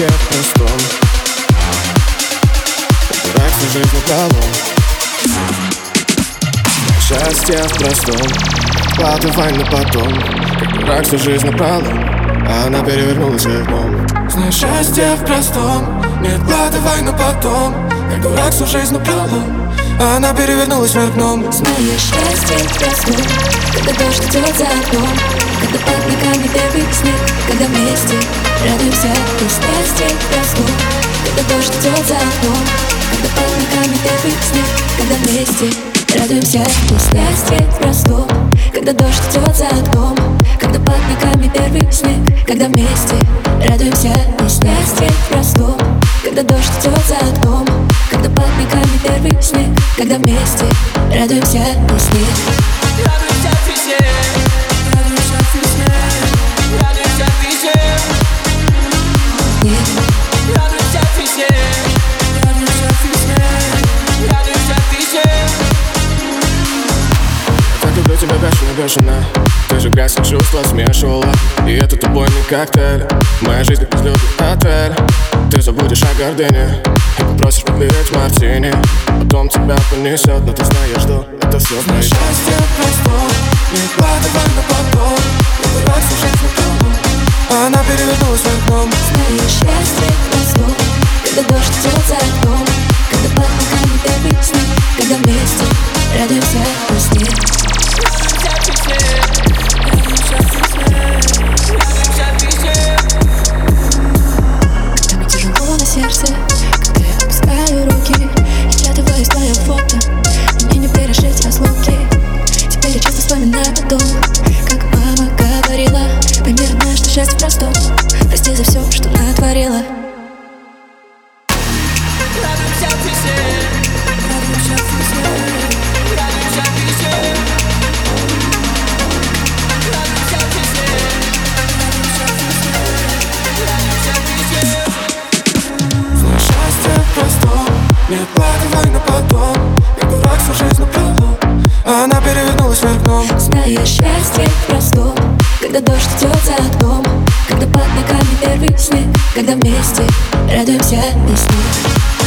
счастье в простом. Дурак всю жизнь напролом Счастье в простом. Откладывай на потом. Как дурак всю жизнь напролом А она перевернулась вверх дном Знаешь, счастье в простом. Не откладывай на потом. Как дурак всю жизнь напролом А она перевернулась вверх дном. Знаешь, счастье в простом. Когда дождь идет за окном. Когда под ногами первый снег. Когда вместе радуемся И счастье в простом Когда дождь идет за окном Когда под ногами первый снег Когда вместе радуемся счастье в простом Когда дождь идет за окном Когда под ногами первый снег Когда вместе радуемся счастье в простом Когда дождь идет за окном Когда под ногами первый снег Когда вместе радуемся весне Радуемся тебя бешено, бешено Ты же грязь чувства смешивала И этот убойный коктейль Моя жизнь как безлюдный отель Ты забудешь о гордыне И попросишь подливать мартини Потом тебя понесет, но ты знаешь, что это все Знаешь, счастье в простом Не откладывай на потом Как дурак всю жизнь напролом А она перевернулась вверх дном знаешь, счастье простом Когда дождь идет за окном Когда ногами первый снег Когда вместе радуемся весне Радуемся весне, Радуемся весне радуемся весне. Когда мне тяжело на сердце простом Прости за все, что натворила. Не откладывай на потом. Как дурак всю жизнь напролом она перевернулась вверх дном. Знаешь, счастье в простом Когда дождь идет за окном снег Когда вместе Радуемся весне,